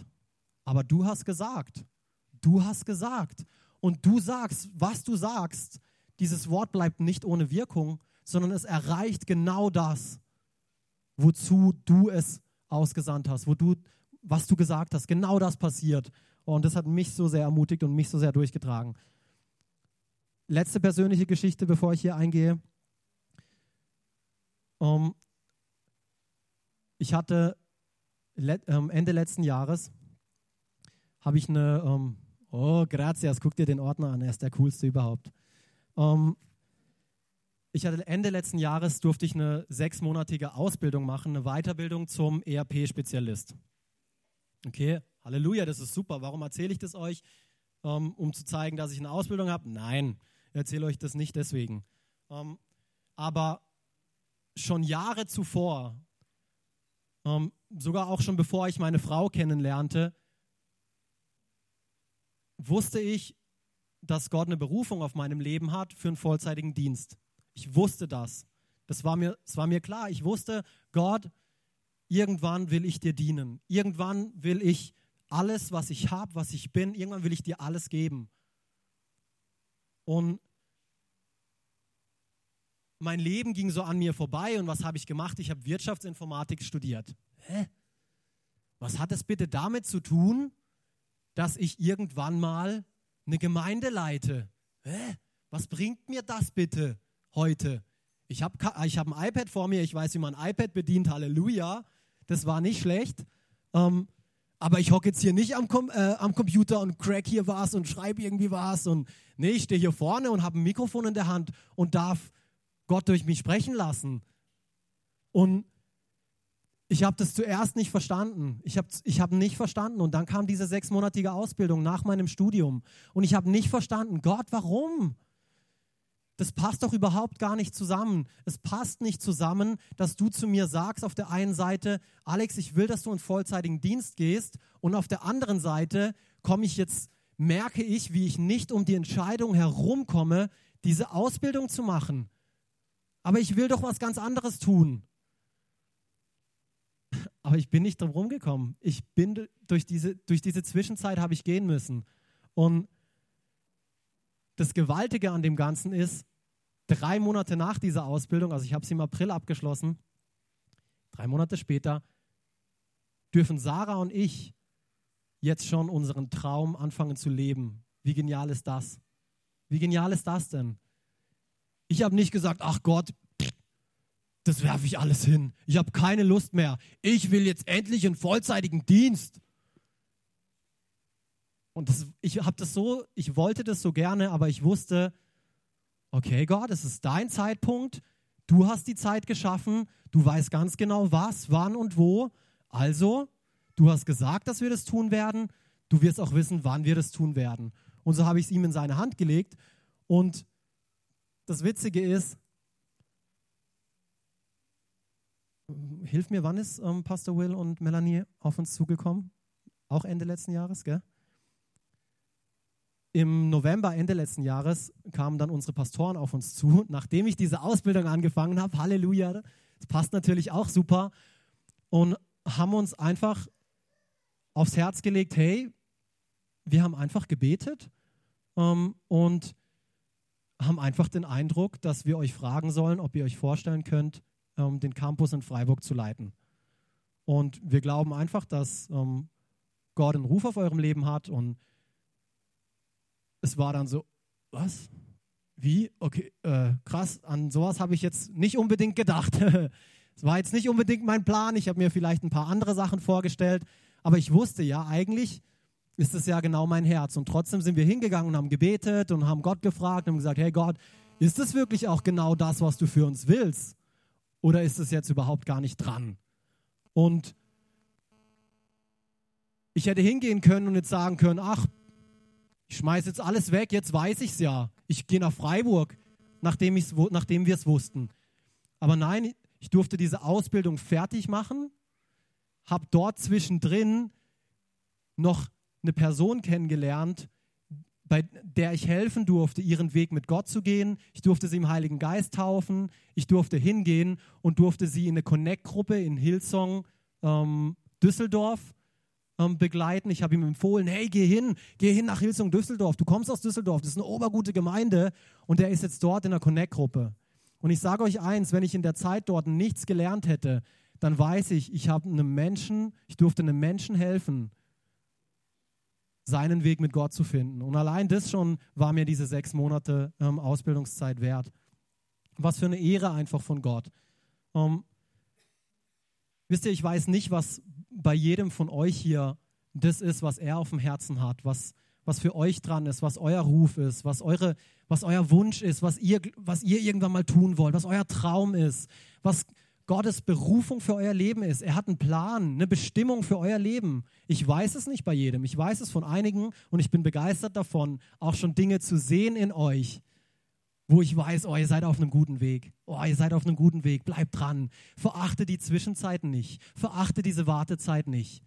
aber du hast gesagt, du hast gesagt und du sagst, was du sagst, dieses Wort bleibt nicht ohne Wirkung, sondern es erreicht genau das, wozu du es ausgesandt hast, wo du, was du gesagt hast, genau das passiert. Und das hat mich so sehr ermutigt und mich so sehr durchgetragen. Letzte persönliche Geschichte, bevor ich hier eingehe. Um, ähm, ich hatte ähm, Ende letzten Jahres habe ich eine, ähm, oh, gracias, guck dir den Ordner an, er ist der coolste überhaupt. Ähm, ich hatte Ende letzten Jahres durfte ich eine sechsmonatige Ausbildung machen, eine Weiterbildung zum ERP-Spezialist. Okay, Halleluja, das ist super. Warum erzähle ich das euch? Ähm, um zu zeigen, dass ich eine Ausbildung habe? Nein, erzähle euch das nicht deswegen. Ähm, aber schon Jahre zuvor ähm, sogar auch schon bevor ich meine Frau kennenlernte, wusste ich, dass Gott eine Berufung auf meinem Leben hat für einen vollzeitigen Dienst. Ich wusste das. Das war mir, das war mir klar. Ich wusste, Gott, irgendwann will ich dir dienen. Irgendwann will ich alles, was ich habe, was ich bin, irgendwann will ich dir alles geben. Und mein Leben ging so an mir vorbei und was habe ich gemacht? Ich habe Wirtschaftsinformatik studiert. Hä? Was hat es bitte damit zu tun, dass ich irgendwann mal eine Gemeinde leite? Hä? Was bringt mir das bitte heute? Ich habe ich hab ein iPad vor mir, ich weiß, wie man ein iPad bedient, Halleluja. Das war nicht schlecht. Ähm, aber ich hocke jetzt hier nicht am, Com äh, am Computer und crack hier was und schreibe irgendwie was. Und nee, ich stehe hier vorne und habe ein Mikrofon in der Hand und darf Gott durch mich sprechen lassen. Und ich habe das zuerst nicht verstanden. Ich habe ich hab nicht verstanden. Und dann kam diese sechsmonatige Ausbildung nach meinem Studium. Und ich habe nicht verstanden, Gott, warum? Das passt doch überhaupt gar nicht zusammen. Es passt nicht zusammen, dass du zu mir sagst auf der einen Seite, Alex, ich will, dass du in vollzeitigen Dienst gehst. Und auf der anderen Seite komme ich jetzt, merke ich, wie ich nicht um die Entscheidung herumkomme, diese Ausbildung zu machen. Aber ich will doch was ganz anderes tun. Aber ich bin nicht drum rumgekommen. Ich bin durch diese, durch diese Zwischenzeit habe ich gehen müssen. Und das Gewaltige an dem Ganzen ist, drei Monate nach dieser Ausbildung, also ich habe sie im April abgeschlossen, drei Monate später, dürfen Sarah und ich jetzt schon unseren Traum anfangen zu leben. Wie genial ist das? Wie genial ist das denn? Ich habe nicht gesagt, ach Gott, das werfe ich alles hin. Ich habe keine Lust mehr. Ich will jetzt endlich einen vollzeitigen Dienst. Und das, ich habe das so, ich wollte das so gerne, aber ich wusste, okay, Gott, es ist dein Zeitpunkt. Du hast die Zeit geschaffen. Du weißt ganz genau, was, wann und wo. Also, du hast gesagt, dass wir das tun werden. Du wirst auch wissen, wann wir das tun werden. Und so habe ich es ihm in seine Hand gelegt. Und das Witzige ist, hilf mir, wann ist ähm, Pastor Will und Melanie auf uns zugekommen? Auch Ende letzten Jahres, gell? Im November, Ende letzten Jahres, kamen dann unsere Pastoren auf uns zu, nachdem ich diese Ausbildung angefangen habe. Halleluja, das passt natürlich auch super. Und haben uns einfach aufs Herz gelegt, hey, wir haben einfach gebetet ähm, und haben einfach den Eindruck, dass wir euch fragen sollen, ob ihr euch vorstellen könnt, ähm, den Campus in Freiburg zu leiten. Und wir glauben einfach, dass ähm, Gott einen Ruf auf eurem Leben hat. Und es war dann so, was? Wie? Okay, äh, krass, an sowas habe ich jetzt nicht unbedingt gedacht. Es war jetzt nicht unbedingt mein Plan. Ich habe mir vielleicht ein paar andere Sachen vorgestellt. Aber ich wusste ja, eigentlich ist es ja genau mein Herz. Und trotzdem sind wir hingegangen und haben gebetet und haben Gott gefragt und haben gesagt, hey Gott, ist es wirklich auch genau das, was du für uns willst? Oder ist es jetzt überhaupt gar nicht dran? Und ich hätte hingehen können und jetzt sagen können, ach, ich schmeiße jetzt alles weg, jetzt weiß ich es ja. Ich gehe nach Freiburg, nachdem, nachdem wir es wussten. Aber nein, ich durfte diese Ausbildung fertig machen, habe dort zwischendrin noch eine Person kennengelernt, bei der ich helfen durfte, ihren Weg mit Gott zu gehen. Ich durfte sie im Heiligen Geist taufen. Ich durfte hingehen und durfte sie in eine Connect-Gruppe in Hillsong ähm, Düsseldorf ähm, begleiten. Ich habe ihm empfohlen, hey, geh hin, geh hin nach Hillsong Düsseldorf. Du kommst aus Düsseldorf, das ist eine obergute Gemeinde und der ist jetzt dort in der Connect-Gruppe. Und ich sage euch eins, wenn ich in der Zeit dort nichts gelernt hätte, dann weiß ich, ich habe einem Menschen, ich durfte einem Menschen helfen, seinen Weg mit Gott zu finden. Und allein das schon war mir diese sechs Monate ähm, Ausbildungszeit wert. Was für eine Ehre einfach von Gott. Ähm, wisst ihr, ich weiß nicht, was bei jedem von euch hier das ist, was er auf dem Herzen hat, was, was für euch dran ist, was euer Ruf ist, was, eure, was euer Wunsch ist, was ihr, was ihr irgendwann mal tun wollt, was euer Traum ist, was, Gottes Berufung für euer Leben ist. Er hat einen Plan, eine Bestimmung für euer Leben. Ich weiß es nicht bei jedem. Ich weiß es von einigen und ich bin begeistert davon, auch schon Dinge zu sehen in euch, wo ich weiß, oh, ihr seid auf einem guten Weg. Oh, ihr seid auf einem guten Weg. Bleibt dran. Verachte die Zwischenzeiten nicht. Verachte diese Wartezeit nicht.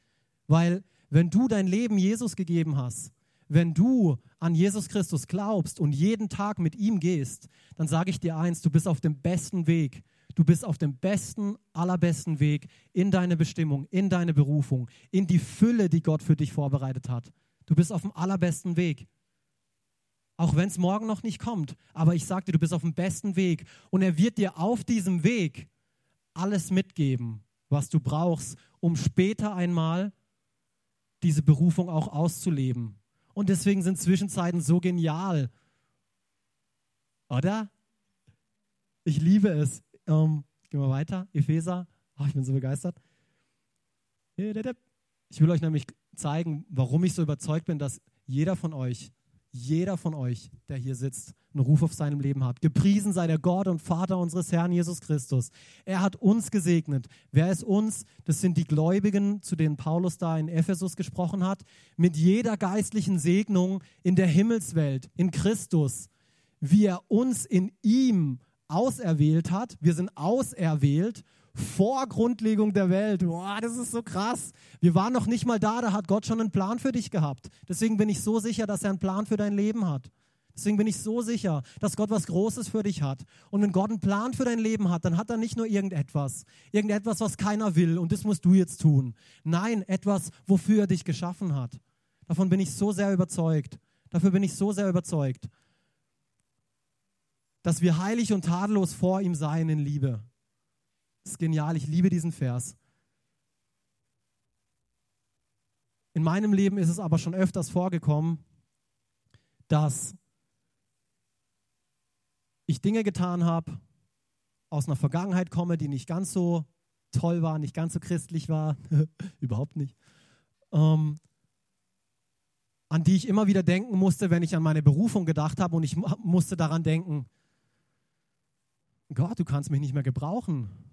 Weil wenn du dein Leben Jesus gegeben hast, wenn du an Jesus Christus glaubst und jeden Tag mit ihm gehst, dann sage ich dir eins, du bist auf dem besten Weg Du bist auf dem besten, allerbesten Weg in deine Bestimmung, in deine Berufung, in die Fülle, die Gott für dich vorbereitet hat. Du bist auf dem allerbesten Weg. Auch wenn es morgen noch nicht kommt. Aber ich sage dir, du bist auf dem besten Weg. Und er wird dir auf diesem Weg alles mitgeben, was du brauchst, um später einmal diese Berufung auch auszuleben. Und deswegen sind Zwischenzeiten so genial. Oder? Ich liebe es. Ähm, gehen wir weiter. Epheser. Oh, ich bin so begeistert. Ich will euch nämlich zeigen, warum ich so überzeugt bin, dass jeder von euch jeder von euch, der hier sitzt, einen Ruf auf seinem Leben hat. Gepriesen sei der Gott und Vater unseres Herrn Jesus Christus. Er hat uns gesegnet. Wer ist uns? Das sind die Gläubigen, zu denen Paulus da in Ephesus gesprochen hat, mit jeder geistlichen Segnung in der Himmelswelt, in Christus, wie er uns in ihm auserwählt hat. Wir sind auserwählt vor Grundlegung der Welt. Boah, das ist so krass. Wir waren noch nicht mal da, da hat Gott schon einen Plan für dich gehabt. Deswegen bin ich so sicher, dass er einen Plan für dein Leben hat. Deswegen bin ich so sicher, dass Gott was Großes für dich hat. Und wenn Gott einen Plan für dein Leben hat, dann hat er nicht nur irgendetwas, irgendetwas, was keiner will und das musst du jetzt tun. Nein, etwas, wofür er dich geschaffen hat. Davon bin ich so sehr überzeugt. Dafür bin ich so sehr überzeugt, dass wir heilig und tadellos vor ihm seien in Liebe. Das ist genial, ich liebe diesen Vers. In meinem Leben ist es aber schon öfters vorgekommen, dass ich Dinge getan habe, aus einer Vergangenheit komme, die nicht ganz so toll war, nicht ganz so christlich war, überhaupt nicht, ähm, an die ich immer wieder denken musste, wenn ich an meine Berufung gedacht habe und ich musste daran denken, Gott, du kannst mich nicht mehr gebrauchen.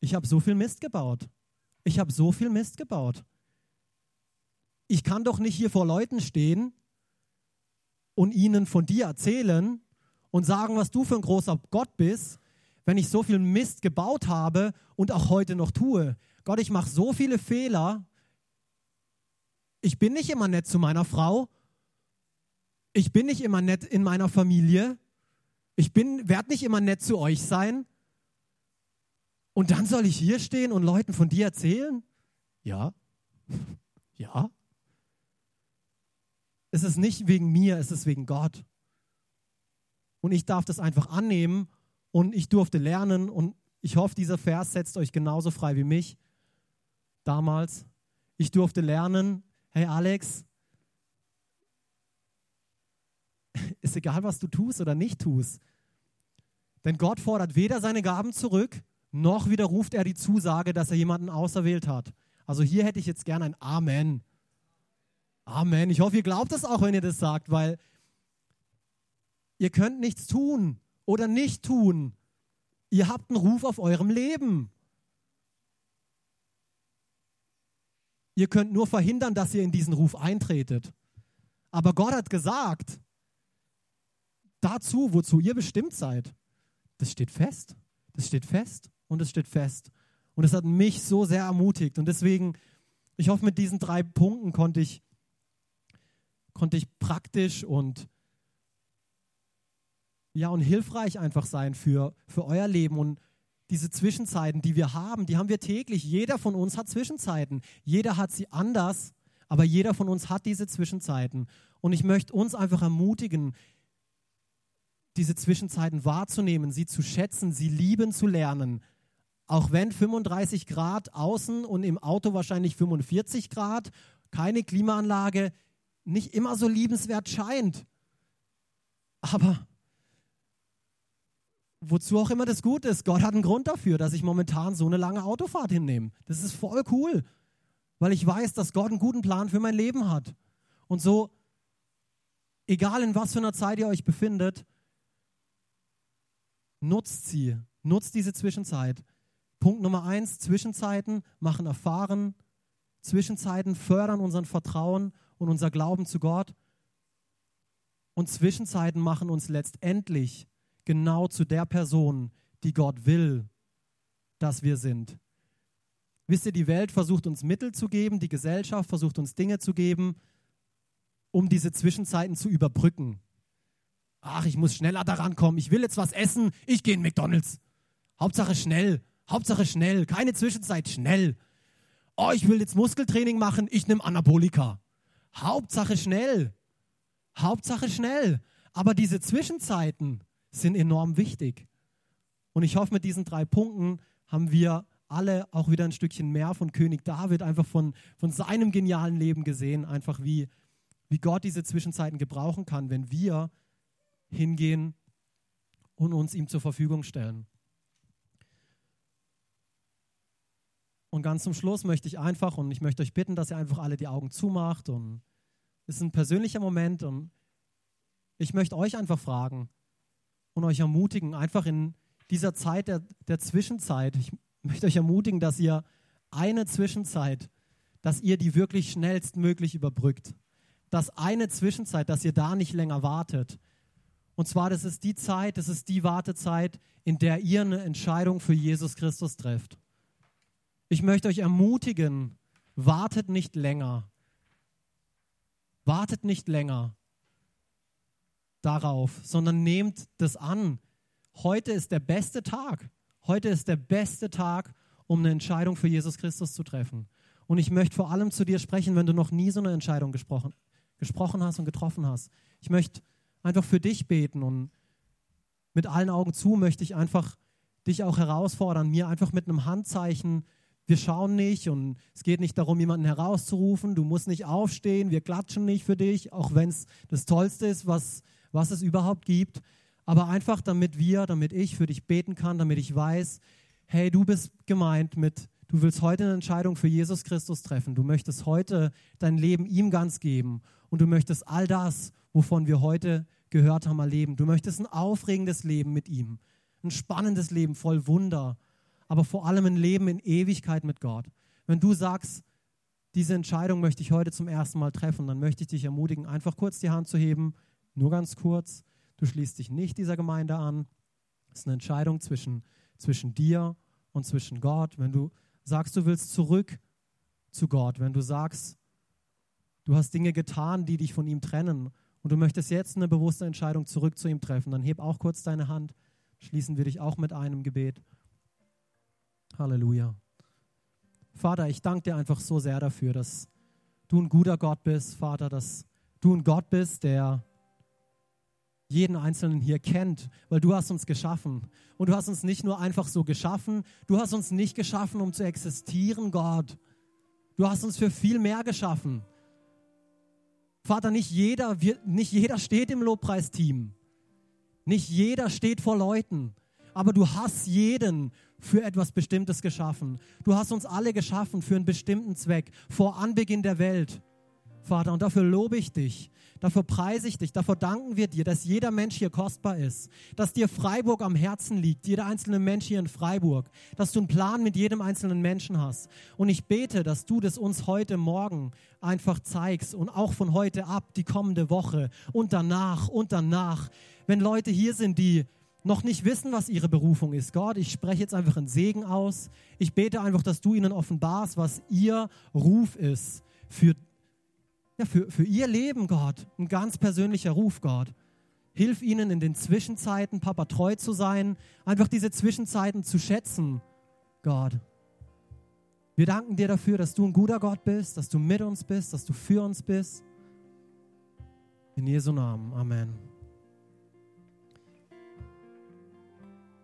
Ich habe so viel Mist gebaut. Ich habe so viel Mist gebaut. Ich kann doch nicht hier vor Leuten stehen und ihnen von dir erzählen und sagen, was du für ein großer Gott bist, wenn ich so viel Mist gebaut habe und auch heute noch tue. Gott, ich mache so viele Fehler. Ich bin nicht immer nett zu meiner Frau. Ich bin nicht immer nett in meiner Familie. Ich werde nicht immer nett zu euch sein. Und dann soll ich hier stehen und Leuten von dir erzählen? Ja. Ja. Es ist nicht wegen mir, es ist wegen Gott. Und ich darf das einfach annehmen und ich durfte lernen und ich hoffe, dieser Vers setzt euch genauso frei wie mich damals. Ich durfte lernen, hey Alex, ist egal, was du tust oder nicht tust. Denn Gott fordert weder seine Gaben zurück, noch widerruft er die Zusage, dass er jemanden auserwählt hat. Also hier hätte ich jetzt gern ein Amen. Amen. Ich hoffe, ihr glaubt es auch, wenn ihr das sagt, weil ihr könnt nichts tun oder nicht tun. Ihr habt einen Ruf auf eurem Leben. Ihr könnt nur verhindern, dass ihr in diesen Ruf eintretet. Aber Gott hat gesagt, dazu, wozu ihr bestimmt seid, das steht fest. Das steht fest und es steht fest. Und es hat mich so sehr ermutigt. Und deswegen, ich hoffe, mit diesen drei Punkten konnte ich, konnte ich praktisch und ja und hilfreich einfach sein für, für euer Leben und diese Zwischenzeiten, die wir haben, die haben wir täglich. Jeder von uns hat Zwischenzeiten. Jeder hat sie anders, aber jeder von uns hat diese Zwischenzeiten. Und ich möchte uns einfach ermutigen, diese Zwischenzeiten wahrzunehmen, sie zu schätzen, sie lieben zu lernen, auch wenn 35 Grad außen und im Auto wahrscheinlich 45 Grad, keine Klimaanlage, nicht immer so liebenswert scheint. Aber wozu auch immer das gut ist, Gott hat einen Grund dafür, dass ich momentan so eine lange Autofahrt hinnehme. Das ist voll cool, weil ich weiß, dass Gott einen guten Plan für mein Leben hat. Und so, egal in was für einer Zeit ihr euch befindet, nutzt sie, nutzt diese Zwischenzeit. Punkt Nummer eins, Zwischenzeiten machen erfahren. Zwischenzeiten fördern unseren Vertrauen und unser Glauben zu Gott. Und Zwischenzeiten machen uns letztendlich genau zu der Person, die Gott will, dass wir sind. Wisst ihr, die Welt versucht uns Mittel zu geben, die Gesellschaft versucht uns Dinge zu geben, um diese Zwischenzeiten zu überbrücken. Ach, ich muss schneller daran kommen, ich will jetzt was essen, ich gehe in McDonald's. Hauptsache schnell. Hauptsache schnell, keine Zwischenzeit, schnell. Oh, ich will jetzt Muskeltraining machen, ich nehme Anabolika. Hauptsache schnell. Hauptsache schnell. Aber diese Zwischenzeiten sind enorm wichtig. Und ich hoffe, mit diesen drei Punkten haben wir alle auch wieder ein Stückchen mehr von König David, einfach von, von seinem genialen Leben gesehen, einfach wie, wie Gott diese Zwischenzeiten gebrauchen kann, wenn wir hingehen und uns ihm zur Verfügung stellen. Und ganz zum Schluss möchte ich einfach, und ich möchte euch bitten, dass ihr einfach alle die Augen zumacht. Und es ist ein persönlicher Moment und ich möchte euch einfach fragen und euch ermutigen, einfach in dieser Zeit der, der Zwischenzeit, ich möchte euch ermutigen, dass ihr eine Zwischenzeit, dass ihr die wirklich schnellstmöglich überbrückt. Dass eine Zwischenzeit, dass ihr da nicht länger wartet. Und zwar, das ist die Zeit, das ist die Wartezeit, in der ihr eine Entscheidung für Jesus Christus trefft. Ich möchte euch ermutigen, wartet nicht länger. Wartet nicht länger darauf, sondern nehmt das an. Heute ist der beste Tag. Heute ist der beste Tag, um eine Entscheidung für Jesus Christus zu treffen. Und ich möchte vor allem zu dir sprechen, wenn du noch nie so eine Entscheidung gesprochen, gesprochen hast und getroffen hast. Ich möchte einfach für dich beten und mit allen Augen zu möchte ich einfach dich auch herausfordern, mir einfach mit einem Handzeichen, wir schauen nicht und es geht nicht darum, jemanden herauszurufen, du musst nicht aufstehen, wir klatschen nicht für dich, auch wenn es das Tollste ist, was, was es überhaupt gibt, aber einfach damit wir, damit ich für dich beten kann, damit ich weiß, hey, du bist gemeint mit, du willst heute eine Entscheidung für Jesus Christus treffen, du möchtest heute dein Leben ihm ganz geben und du möchtest all das, wovon wir heute gehört haben, erleben. Du möchtest ein aufregendes Leben mit ihm, ein spannendes Leben voll Wunder, aber vor allem ein Leben in Ewigkeit mit Gott. Wenn du sagst, diese Entscheidung möchte ich heute zum ersten Mal treffen, dann möchte ich dich ermutigen, einfach kurz die Hand zu heben, nur ganz kurz. Du schließt dich nicht dieser Gemeinde an. Es ist eine Entscheidung zwischen, zwischen dir und zwischen Gott. Wenn du sagst, du willst zurück zu Gott, wenn du sagst, du hast Dinge getan, die dich von ihm trennen und du möchtest jetzt eine bewusste Entscheidung zurück zu ihm treffen, dann heb auch kurz deine Hand. Schließen wir dich auch mit einem Gebet. Halleluja. Vater, ich danke dir einfach so sehr dafür, dass du ein guter Gott bist, Vater, dass du ein Gott bist, der jeden Einzelnen hier kennt, weil du hast uns geschaffen. Und du hast uns nicht nur einfach so geschaffen, du hast uns nicht geschaffen, um zu existieren, Gott. Du hast uns für viel mehr geschaffen. Vater, nicht jeder, nicht jeder steht im Lobpreisteam. Nicht jeder steht vor Leuten. Aber du hast jeden für etwas Bestimmtes geschaffen. Du hast uns alle geschaffen für einen bestimmten Zweck, vor Anbeginn der Welt. Vater, und dafür lobe ich dich. Dafür preise ich dich, dafür danken wir dir, dass jeder Mensch hier kostbar ist, dass dir Freiburg am Herzen liegt, jeder einzelne Mensch hier in Freiburg, dass du einen Plan mit jedem einzelnen Menschen hast. Und ich bete, dass du das uns heute Morgen einfach zeigst und auch von heute ab, die kommende Woche und danach und danach. Wenn Leute hier sind, die noch nicht wissen, was ihre Berufung ist. Gott, ich spreche jetzt einfach einen Segen aus. Ich bete einfach, dass du ihnen offenbarst, was ihr Ruf ist für ja, für, für ihr Leben, Gott, ein ganz persönlicher Ruf, Gott. Hilf ihnen in den Zwischenzeiten, Papa, treu zu sein, einfach diese Zwischenzeiten zu schätzen, Gott. Wir danken dir dafür, dass du ein guter Gott bist, dass du mit uns bist, dass du für uns bist. In Jesu Namen. Amen.